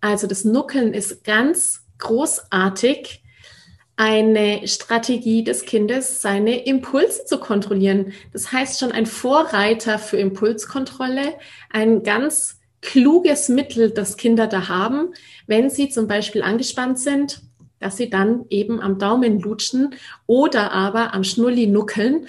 Also das Nuckeln ist ganz großartig eine Strategie des Kindes, seine Impulse zu kontrollieren. Das heißt schon ein Vorreiter für Impulskontrolle, ein ganz kluges Mittel, das Kinder da haben, wenn sie zum Beispiel angespannt sind, dass sie dann eben am Daumen lutschen oder aber am Schnulli nuckeln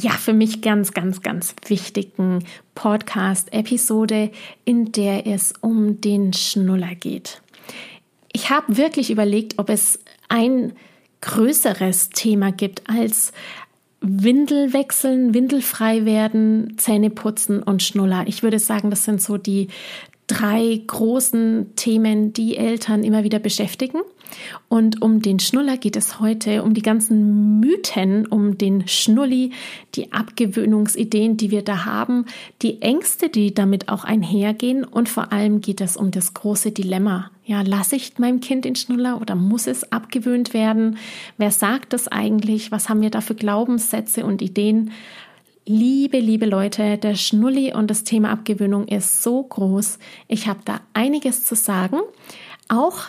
ja, für mich ganz, ganz, ganz wichtigen Podcast-Episode, in der es um den Schnuller geht. Ich habe wirklich überlegt, ob es ein größeres Thema gibt als Windel wechseln, Windelfrei werden, Zähne putzen und Schnuller. Ich würde sagen, das sind so die drei großen Themen, die Eltern immer wieder beschäftigen. Und um den Schnuller geht es heute, um die ganzen Mythen, um den Schnulli, die Abgewöhnungsideen, die wir da haben, die Ängste, die damit auch einhergehen und vor allem geht es um das große Dilemma. Ja, lasse ich meinem Kind den Schnuller oder muss es abgewöhnt werden? Wer sagt das eigentlich? Was haben wir da für Glaubenssätze und Ideen? Liebe, liebe Leute, der Schnulli und das Thema Abgewöhnung ist so groß. Ich habe da einiges zu sagen. Auch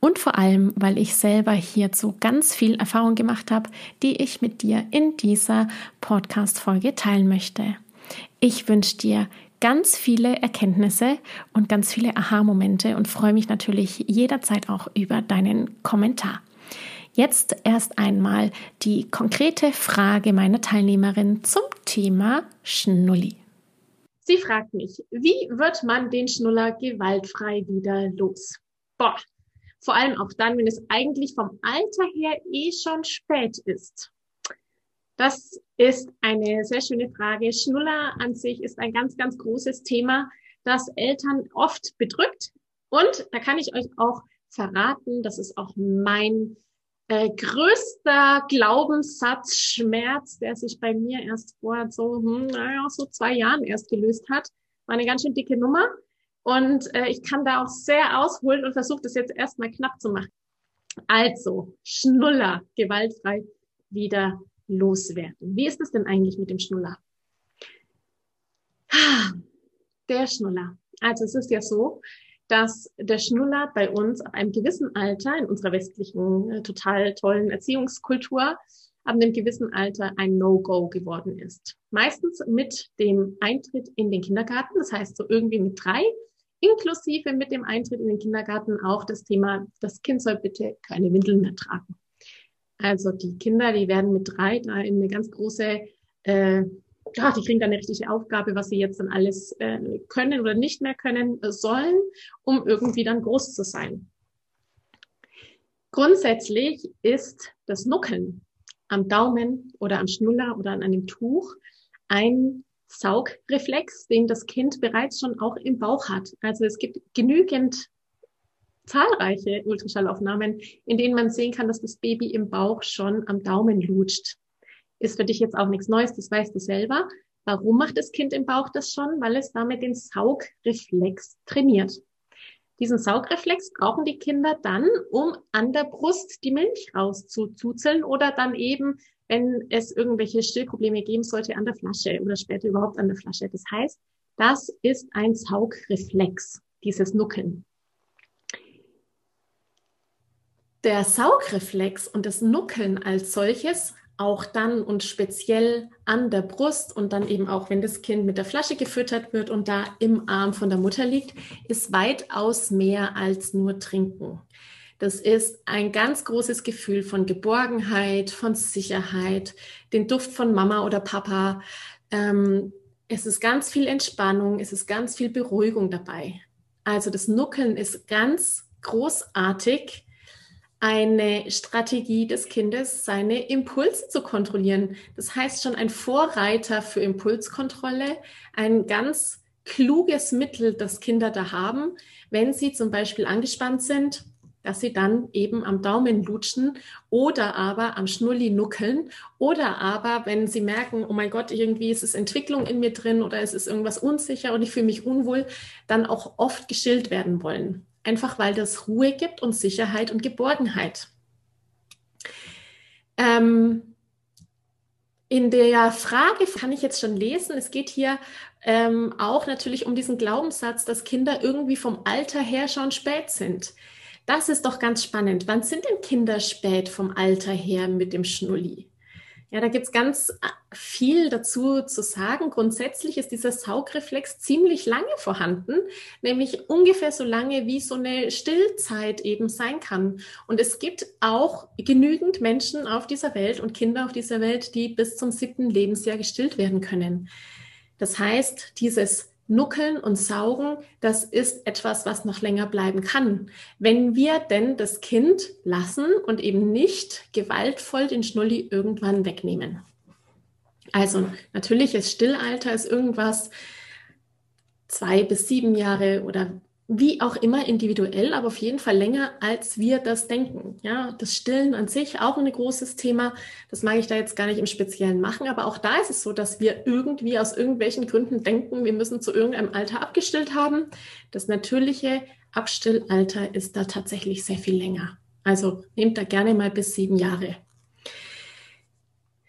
und vor allem, weil ich selber hierzu ganz viel Erfahrung gemacht habe, die ich mit dir in dieser Podcast-Folge teilen möchte. Ich wünsche dir ganz viele Erkenntnisse und ganz viele Aha-Momente und freue mich natürlich jederzeit auch über deinen Kommentar. Jetzt erst einmal die konkrete Frage meiner Teilnehmerin zum Thema Schnulli. Sie fragt mich, wie wird man den Schnuller gewaltfrei wieder los? Boah, vor allem auch dann, wenn es eigentlich vom Alter her eh schon spät ist. Das ist eine sehr schöne Frage. Schnuller an sich ist ein ganz, ganz großes Thema, das Eltern oft bedrückt. Und da kann ich euch auch verraten, das ist auch mein äh, größter Glaubenssatz, Schmerz, der sich bei mir erst vor so, hm, naja, so zwei Jahren erst gelöst hat. War eine ganz schön dicke Nummer. Und äh, ich kann da auch sehr ausholen und versuche das jetzt erstmal knapp zu machen. Also, Schnuller, gewaltfrei wieder loswerden. Wie ist es denn eigentlich mit dem Schnuller? Der Schnuller. Also es ist ja so, dass der Schnuller bei uns ab einem gewissen Alter in unserer westlichen äh, total tollen Erziehungskultur ab einem gewissen Alter ein No-Go geworden ist. Meistens mit dem Eintritt in den Kindergarten, das heißt so irgendwie mit drei, inklusive mit dem Eintritt in den Kindergarten auch das Thema, das Kind soll bitte keine Windeln mehr tragen. Also die Kinder, die werden mit drei da in eine ganz große äh, ja, die kriegen dann eine richtige Aufgabe, was sie jetzt dann alles äh, können oder nicht mehr können äh, sollen, um irgendwie dann groß zu sein. Grundsätzlich ist das Nuckeln am Daumen oder am Schnuller oder an einem Tuch ein Saugreflex, den das Kind bereits schon auch im Bauch hat. Also es gibt genügend zahlreiche Ultraschallaufnahmen, in denen man sehen kann, dass das Baby im Bauch schon am Daumen lutscht ist für dich jetzt auch nichts Neues, das weißt du selber. Warum macht das Kind im Bauch das schon? Weil es damit den Saugreflex trainiert. Diesen Saugreflex brauchen die Kinder dann, um an der Brust die Milch rauszuzuzeln oder dann eben, wenn es irgendwelche Stillprobleme geben sollte, an der Flasche oder später überhaupt an der Flasche. Das heißt, das ist ein Saugreflex, dieses Nuckeln. Der Saugreflex und das Nuckeln als solches auch dann und speziell an der Brust und dann eben auch, wenn das Kind mit der Flasche gefüttert wird und da im Arm von der Mutter liegt, ist weitaus mehr als nur Trinken. Das ist ein ganz großes Gefühl von Geborgenheit, von Sicherheit, den Duft von Mama oder Papa. Ähm, es ist ganz viel Entspannung, es ist ganz viel Beruhigung dabei. Also das Nuckeln ist ganz großartig eine Strategie des Kindes, seine Impulse zu kontrollieren. Das heißt schon ein Vorreiter für Impulskontrolle, ein ganz kluges Mittel, das Kinder da haben, wenn sie zum Beispiel angespannt sind, dass sie dann eben am Daumen lutschen oder aber am Schnulli nuckeln oder aber, wenn sie merken, oh mein Gott, irgendwie ist es Entwicklung in mir drin oder es ist irgendwas unsicher und ich fühle mich unwohl, dann auch oft gestillt werden wollen einfach weil das Ruhe gibt und Sicherheit und Geborgenheit. Ähm, in der Frage kann ich jetzt schon lesen, es geht hier ähm, auch natürlich um diesen Glaubenssatz, dass Kinder irgendwie vom Alter her schon spät sind. Das ist doch ganz spannend. Wann sind denn Kinder spät vom Alter her mit dem Schnulli? Ja, da gibt es ganz äh, viel dazu zu sagen. Grundsätzlich ist dieser Saugreflex ziemlich lange vorhanden, nämlich ungefähr so lange, wie so eine Stillzeit eben sein kann. Und es gibt auch genügend Menschen auf dieser Welt und Kinder auf dieser Welt, die bis zum siebten Lebensjahr gestillt werden können. Das heißt, dieses Nuckeln und Saugen, das ist etwas, was noch länger bleiben kann. Wenn wir denn das Kind lassen und eben nicht gewaltvoll den Schnulli irgendwann wegnehmen. Also natürliches Stillalter ist irgendwas zwei bis sieben Jahre oder wie auch immer individuell, aber auf jeden Fall länger, als wir das denken. Ja, das Stillen an sich auch ein großes Thema. Das mag ich da jetzt gar nicht im Speziellen machen, aber auch da ist es so, dass wir irgendwie aus irgendwelchen Gründen denken, wir müssen zu irgendeinem Alter abgestillt haben. Das natürliche Abstillalter ist da tatsächlich sehr viel länger. Also nehmt da gerne mal bis sieben Jahre.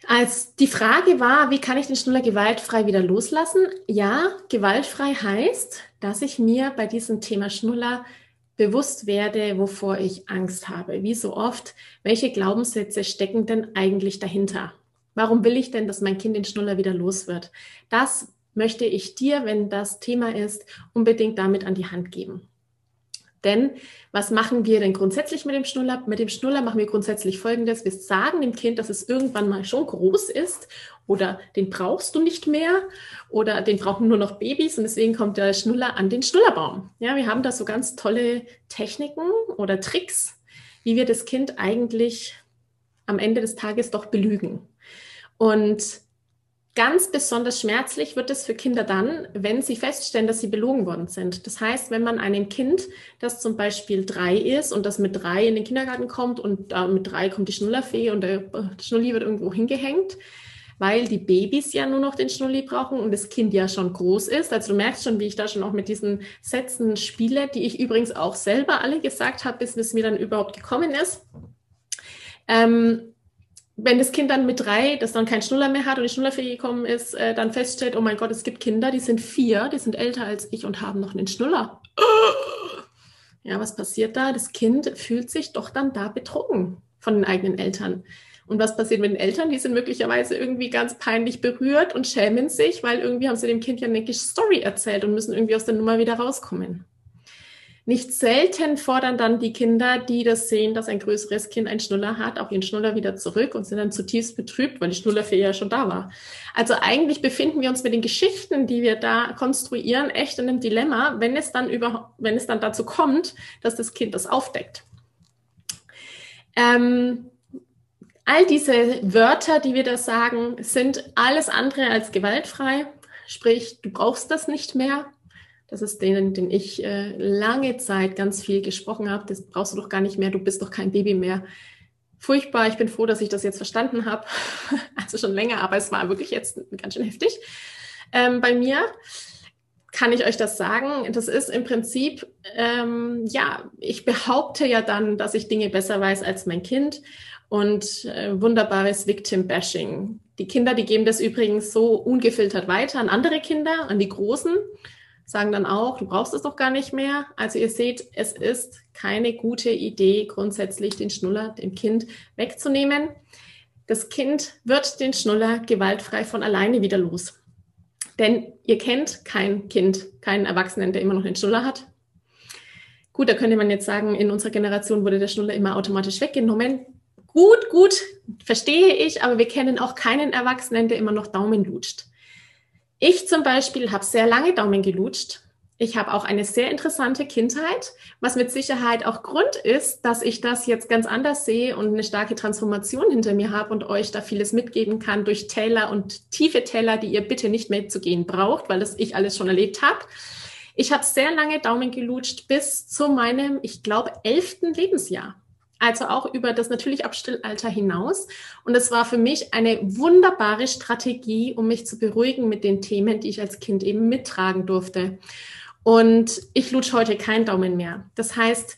Als die Frage war, wie kann ich den Schnuller gewaltfrei wieder loslassen? Ja, gewaltfrei heißt, dass ich mir bei diesem Thema Schnuller bewusst werde, wovor ich Angst habe. Wie so oft, welche Glaubenssätze stecken denn eigentlich dahinter? Warum will ich denn, dass mein Kind den Schnuller wieder los wird? Das möchte ich dir, wenn das Thema ist, unbedingt damit an die Hand geben. Denn was machen wir denn grundsätzlich mit dem Schnuller? Mit dem Schnuller machen wir grundsätzlich Folgendes. Wir sagen dem Kind, dass es irgendwann mal schon groß ist oder den brauchst du nicht mehr oder den brauchen nur noch Babys und deswegen kommt der Schnuller an den Schnullerbaum. Ja, wir haben da so ganz tolle Techniken oder Tricks, wie wir das Kind eigentlich am Ende des Tages doch belügen. Und Ganz besonders schmerzlich wird es für Kinder dann, wenn sie feststellen, dass sie belogen worden sind. Das heißt, wenn man einem Kind, das zum Beispiel drei ist und das mit drei in den Kindergarten kommt und äh, mit drei kommt die Schnullerfee und der Schnulli wird irgendwo hingehängt, weil die Babys ja nur noch den Schnulli brauchen und das Kind ja schon groß ist. Also du merkst schon, wie ich da schon auch mit diesen Sätzen spiele, die ich übrigens auch selber alle gesagt habe, bis es mir dann überhaupt gekommen ist. Ähm, wenn das Kind dann mit drei, das dann kein Schnuller mehr hat und die Schnullerfee gekommen ist, äh, dann feststellt, oh mein Gott, es gibt Kinder, die sind vier, die sind älter als ich und haben noch einen Schnuller. Ja, was passiert da? Das Kind fühlt sich doch dann da betrogen von den eigenen Eltern. Und was passiert mit den Eltern? Die sind möglicherweise irgendwie ganz peinlich berührt und schämen sich, weil irgendwie haben sie dem Kind ja eine Story erzählt und müssen irgendwie aus der Nummer wieder rauskommen. Nicht selten fordern dann die Kinder, die das sehen, dass ein größeres Kind einen Schnuller hat, auch ihren Schnuller wieder zurück und sind dann zutiefst betrübt, weil die Schnullerfee ja schon da war. Also eigentlich befinden wir uns mit den Geschichten, die wir da konstruieren, echt in einem Dilemma, wenn es dann über, wenn es dann dazu kommt, dass das Kind das aufdeckt. Ähm, all diese Wörter, die wir da sagen, sind alles andere als gewaltfrei. Sprich, du brauchst das nicht mehr. Das ist den, den ich äh, lange Zeit ganz viel gesprochen habe. Das brauchst du doch gar nicht mehr. Du bist doch kein Baby mehr. Furchtbar. Ich bin froh, dass ich das jetzt verstanden habe. also schon länger, aber es war wirklich jetzt ganz schön heftig. Ähm, bei mir kann ich euch das sagen. Das ist im Prinzip, ähm, ja, ich behaupte ja dann, dass ich Dinge besser weiß als mein Kind und äh, wunderbares Victim-Bashing. Die Kinder, die geben das übrigens so ungefiltert weiter an andere Kinder, an die Großen sagen dann auch, du brauchst es doch gar nicht mehr. Also ihr seht, es ist keine gute Idee, grundsätzlich den Schnuller dem Kind wegzunehmen. das Kind wird den Schnuller gewaltfrei von alleine wieder los. Denn ihr kennt kein Kind, keinen Erwachsenen, der immer noch den Schnuller hat. Gut, da könnte man jetzt sagen, in unserer Generation wurde der Schnuller immer automatisch weggenommen. Gut, gut, verstehe ich, aber wir kennen auch keinen Erwachsenen, der immer noch Daumen lutscht. Ich zum Beispiel habe sehr lange Daumen gelutscht ich habe auch eine sehr interessante Kindheit, was mit Sicherheit auch Grund ist, dass ich das jetzt ganz anders sehe und eine starke Transformation hinter mir habe und euch da vieles mitgeben kann durch Täler und tiefe Täler, die ihr bitte nicht mehr zu gehen braucht, weil das ich alles schon erlebt habe. Ich habe sehr lange Daumen gelutscht bis zu meinem, ich glaube, elften Lebensjahr. Also auch über das natürlich Abstillalter hinaus. Und es war für mich eine wunderbare Strategie, um mich zu beruhigen mit den Themen, die ich als Kind eben mittragen durfte. Und ich lutsche heute keinen Daumen mehr. Das heißt,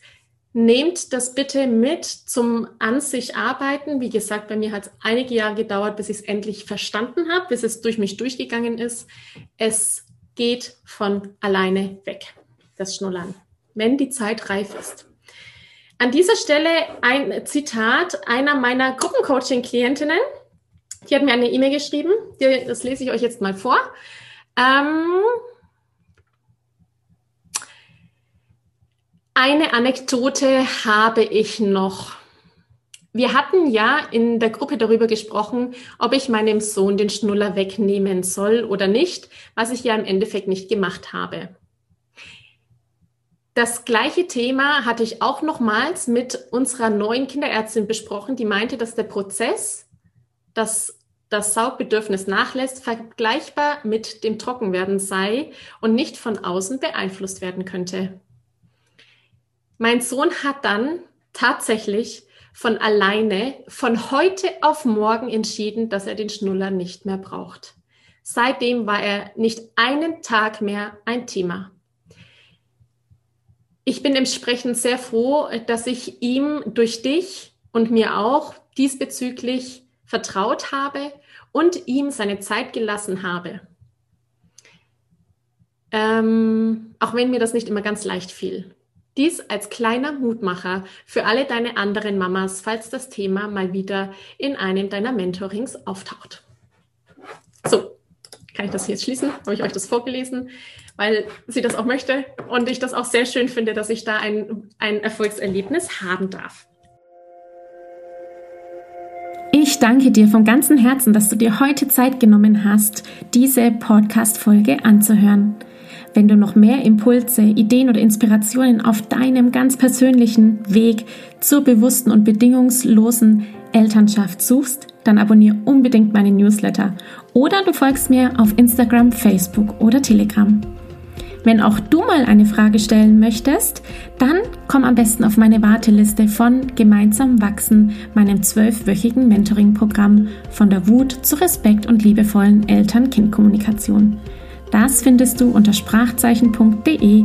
nehmt das bitte mit zum an sich arbeiten. Wie gesagt, bei mir hat es einige Jahre gedauert, bis ich es endlich verstanden habe, bis es durch mich durchgegangen ist. Es geht von alleine weg, das Schnullern, wenn die Zeit reif ist. An dieser Stelle ein Zitat einer meiner Gruppencoaching-Klientinnen. Die hat mir eine E-Mail geschrieben. Das lese ich euch jetzt mal vor. Ähm, Eine Anekdote habe ich noch. Wir hatten ja in der Gruppe darüber gesprochen, ob ich meinem Sohn den Schnuller wegnehmen soll oder nicht, was ich ja im Endeffekt nicht gemacht habe. Das gleiche Thema hatte ich auch nochmals mit unserer neuen Kinderärztin besprochen, die meinte, dass der Prozess, dass das Saugbedürfnis nachlässt, vergleichbar mit dem Trockenwerden sei und nicht von außen beeinflusst werden könnte. Mein Sohn hat dann tatsächlich von alleine von heute auf morgen entschieden, dass er den Schnuller nicht mehr braucht. Seitdem war er nicht einen Tag mehr ein Thema. Ich bin entsprechend sehr froh, dass ich ihm durch dich und mir auch diesbezüglich vertraut habe und ihm seine Zeit gelassen habe. Ähm, auch wenn mir das nicht immer ganz leicht fiel. Dies als kleiner Mutmacher für alle deine anderen Mamas, falls das Thema mal wieder in einem deiner Mentorings auftaucht. So, kann ich das jetzt schließen? Habe ich euch das vorgelesen, weil sie das auch möchte und ich das auch sehr schön finde, dass ich da ein, ein Erfolgserlebnis haben darf. Ich danke dir von ganzem Herzen, dass du dir heute Zeit genommen hast, diese Podcast-Folge anzuhören. Wenn du noch mehr Impulse, Ideen oder Inspirationen auf deinem ganz persönlichen Weg zur bewussten und bedingungslosen Elternschaft suchst, dann abonniere unbedingt meine Newsletter oder du folgst mir auf Instagram, Facebook oder Telegram. Wenn auch du mal eine Frage stellen möchtest, dann komm am besten auf meine Warteliste von Gemeinsam wachsen, meinem zwölfwöchigen Mentoring-Programm von der Wut zu Respekt und liebevollen Eltern-Kind-Kommunikation. Das findest du unter sprachzeichen.de